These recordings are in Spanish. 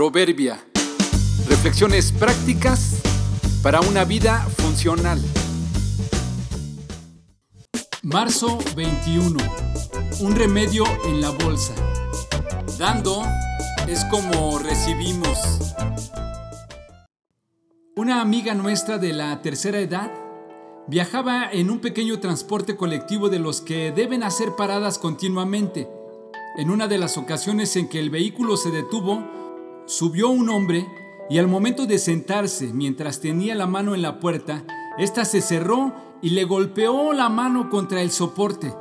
Proverbia. Reflexiones prácticas para una vida funcional. Marzo 21. Un remedio en la bolsa. Dando es como recibimos. Una amiga nuestra de la tercera edad viajaba en un pequeño transporte colectivo de los que deben hacer paradas continuamente. En una de las ocasiones en que el vehículo se detuvo, subió un hombre y al momento de sentarse mientras tenía la mano en la puerta, ésta se cerró y le golpeó la mano contra el soporte.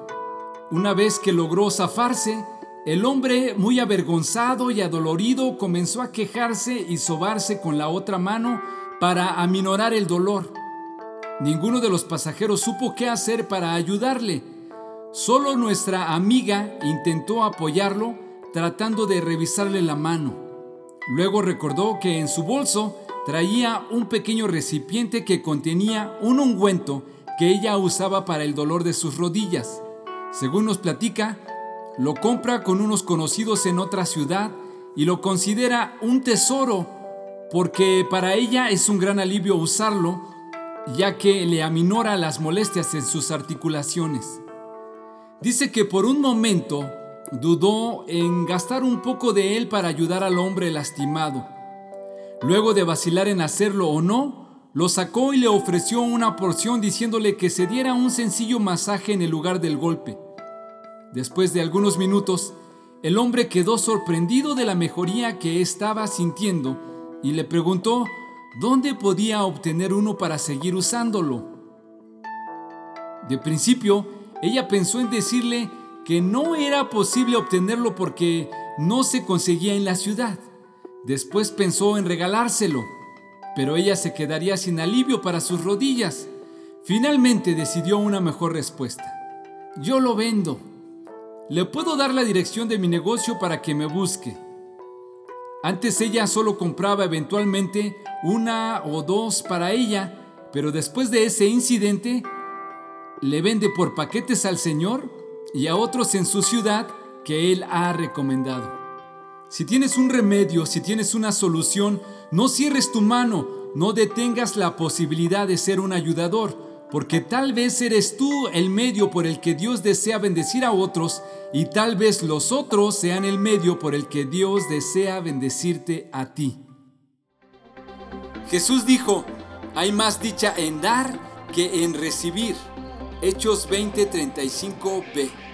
Una vez que logró zafarse, el hombre, muy avergonzado y adolorido, comenzó a quejarse y sobarse con la otra mano para aminorar el dolor. Ninguno de los pasajeros supo qué hacer para ayudarle. Solo nuestra amiga intentó apoyarlo tratando de revisarle la mano. Luego recordó que en su bolso traía un pequeño recipiente que contenía un ungüento que ella usaba para el dolor de sus rodillas. Según nos platica, lo compra con unos conocidos en otra ciudad y lo considera un tesoro porque para ella es un gran alivio usarlo ya que le aminora las molestias en sus articulaciones. Dice que por un momento dudó en gastar un poco de él para ayudar al hombre lastimado. Luego de vacilar en hacerlo o no, lo sacó y le ofreció una porción diciéndole que se diera un sencillo masaje en el lugar del golpe. Después de algunos minutos, el hombre quedó sorprendido de la mejoría que estaba sintiendo y le preguntó ¿dónde podía obtener uno para seguir usándolo? De principio, ella pensó en decirle que no era posible obtenerlo porque no se conseguía en la ciudad. Después pensó en regalárselo, pero ella se quedaría sin alivio para sus rodillas. Finalmente decidió una mejor respuesta. Yo lo vendo. Le puedo dar la dirección de mi negocio para que me busque. Antes ella solo compraba eventualmente una o dos para ella, pero después de ese incidente le vende por paquetes al Señor y a otros en su ciudad que Él ha recomendado. Si tienes un remedio, si tienes una solución, no cierres tu mano, no detengas la posibilidad de ser un ayudador porque tal vez eres tú el medio por el que Dios desea bendecir a otros y tal vez los otros sean el medio por el que Dios desea bendecirte a ti. Jesús dijo, hay más dicha en dar que en recibir. Hechos 20:35b.